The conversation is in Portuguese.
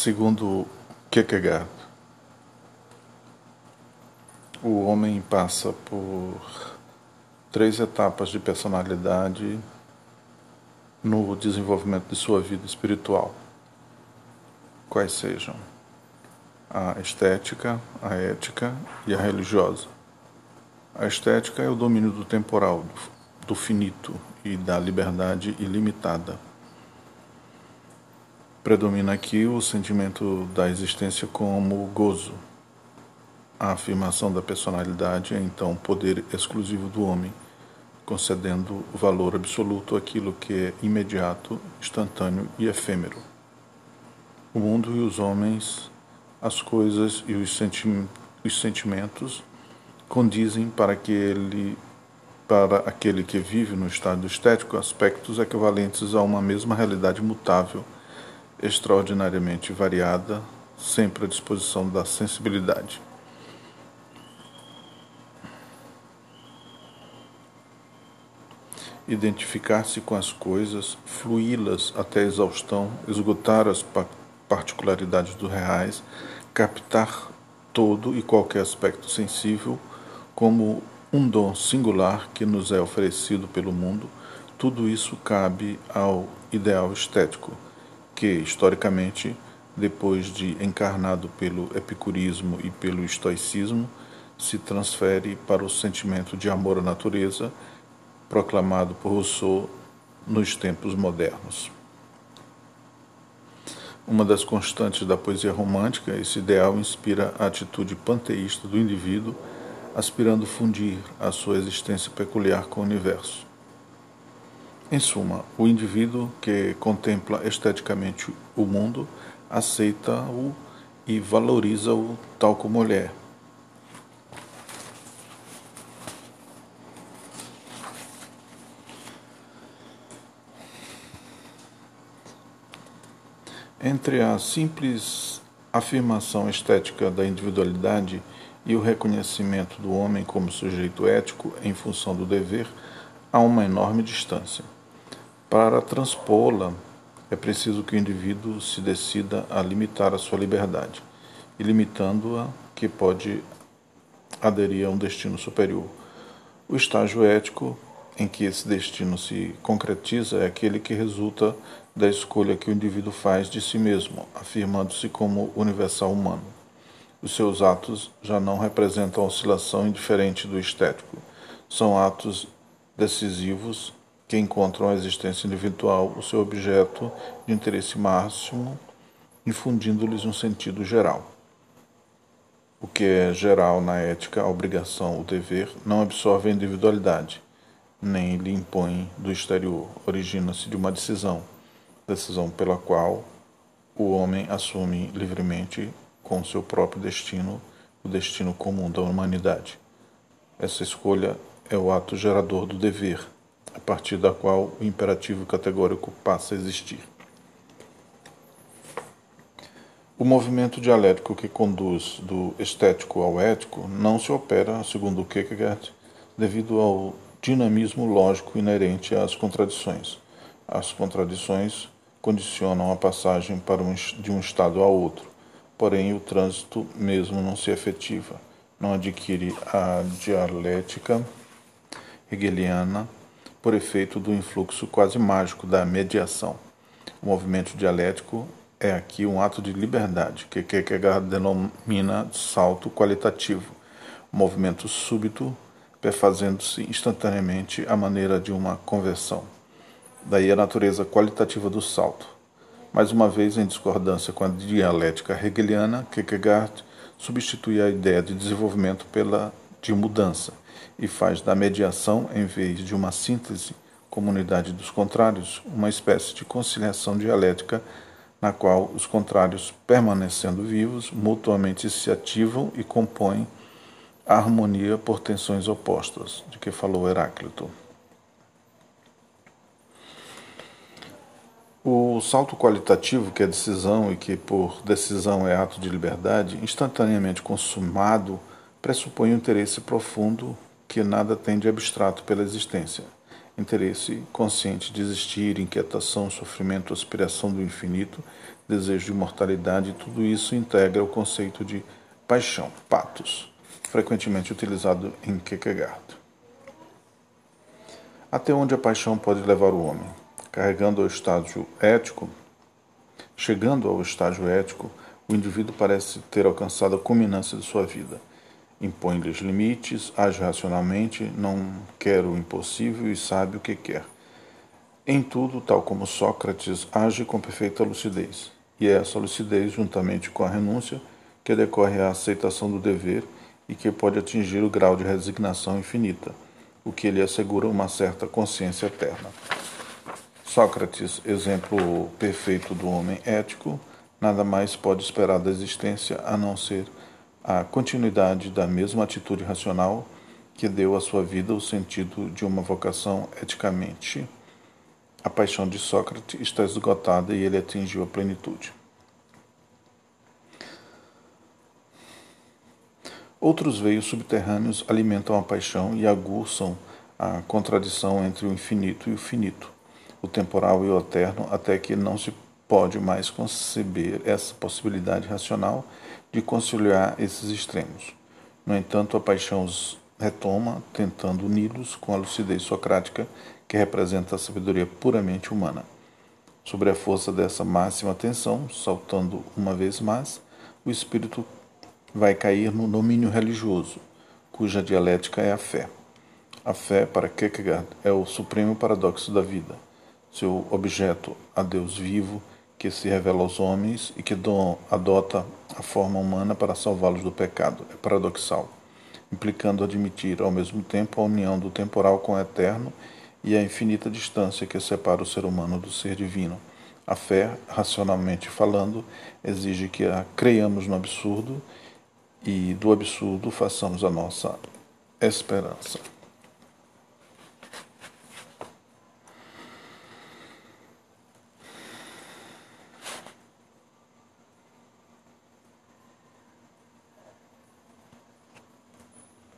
Segundo Kierkegaard, o homem passa por três etapas de personalidade no desenvolvimento de sua vida espiritual. Quais sejam a estética, a ética e a religiosa. A estética é o domínio do temporal, do finito e da liberdade ilimitada. Predomina aqui o sentimento da existência como gozo. A afirmação da personalidade é então poder exclusivo do homem, concedendo valor absoluto àquilo que é imediato, instantâneo e efêmero. O mundo e os homens, as coisas e os, senti os sentimentos condizem para que ele para aquele que vive no estado estético aspectos equivalentes a uma mesma realidade mutável extraordinariamente variada, sempre à disposição da sensibilidade. Identificar-se com as coisas, fluí-las até a exaustão, esgotar as particularidades dos reais, captar todo e qualquer aspecto sensível como um dom singular que nos é oferecido pelo mundo, tudo isso cabe ao ideal estético que, historicamente, depois de encarnado pelo epicurismo e pelo estoicismo, se transfere para o sentimento de amor à natureza, proclamado por Rousseau nos tempos modernos. Uma das constantes da poesia romântica, esse ideal inspira a atitude panteísta do indivíduo, aspirando fundir a sua existência peculiar com o universo. Em suma, o indivíduo que contempla esteticamente o mundo aceita-o e valoriza-o tal como ele é. Entre a simples afirmação estética da individualidade e o reconhecimento do homem como sujeito ético em função do dever, há uma enorme distância. Para transpô-la, é preciso que o indivíduo se decida a limitar a sua liberdade, e limitando-a, que pode aderir a um destino superior. O estágio ético em que esse destino se concretiza é aquele que resulta da escolha que o indivíduo faz de si mesmo, afirmando-se como universal humano. Os seus atos já não representam oscilação indiferente do estético. São atos decisivos que encontram a existência individual o seu objeto de interesse máximo, infundindo-lhes um sentido geral. O que é geral na ética, a obrigação, o dever, não absorve a individualidade, nem lhe impõe do exterior, origina-se de uma decisão, decisão pela qual o homem assume livremente com seu próprio destino o destino comum da humanidade. Essa escolha é o ato gerador do dever a partir da qual o imperativo categórico passa a existir. O movimento dialético que conduz do estético ao ético não se opera, segundo Kierkegaard, devido ao dinamismo lógico inerente às contradições. As contradições condicionam a passagem para um, de um estado a outro, porém o trânsito mesmo não se efetiva, não adquire a dialética hegeliana por efeito do influxo quase mágico da mediação. O movimento dialético é aqui um ato de liberdade, que Kierkegaard denomina salto qualitativo, um movimento súbito, perfazendo-se instantaneamente à maneira de uma conversão. Daí a natureza qualitativa do salto. Mais uma vez, em discordância com a dialética hegeliana, Kierkegaard substitui a ideia de desenvolvimento pela de mudança e faz da mediação, em vez de uma síntese, comunidade dos contrários, uma espécie de conciliação dialética na qual os contrários, permanecendo vivos, mutuamente se ativam e compõem a harmonia por tensões opostas, de que falou Heráclito. O salto qualitativo, que é decisão e que por decisão é ato de liberdade, instantaneamente consumado, pressupõe um interesse profundo que nada tem de abstrato pela existência. interesse consciente de existir, inquietação, sofrimento, aspiração do infinito, desejo de imortalidade, tudo isso integra o conceito de paixão, patos, frequentemente utilizado em Kierkegaard. Até onde a paixão pode levar o homem? Carregando ao estágio ético, chegando ao estágio ético, o indivíduo parece ter alcançado a culminância de sua vida impõe-lhes limites, age racionalmente, não quer o impossível e sabe o que quer. Em tudo, tal como Sócrates, age com perfeita lucidez. E é essa lucidez, juntamente com a renúncia, que decorre à aceitação do dever e que pode atingir o grau de resignação infinita, o que lhe assegura uma certa consciência eterna. Sócrates, exemplo perfeito do homem ético, nada mais pode esperar da existência a não ser a continuidade da mesma atitude racional que deu à sua vida o sentido de uma vocação eticamente. A paixão de Sócrates está esgotada e ele atingiu a plenitude. Outros veios subterrâneos alimentam a paixão e aguçam a contradição entre o infinito e o finito, o temporal e o eterno, até que não se pode mais conceber essa possibilidade racional de conciliar esses extremos. No entanto, a paixão os retoma, tentando uni-los com a lucidez socrática que representa a sabedoria puramente humana. Sobre a força dessa máxima tensão, saltando uma vez mais, o espírito vai cair no domínio religioso, cuja dialética é a fé. A fé, para Kierkegaard, é o supremo paradoxo da vida. Seu objeto, a Deus vivo, que se revela aos homens e que adota a forma humana para salvá-los do pecado. É paradoxal, implicando admitir ao mesmo tempo a união do temporal com o eterno e a infinita distância que separa o ser humano do ser divino. A fé, racionalmente falando, exige que a creiamos no absurdo e do absurdo façamos a nossa esperança.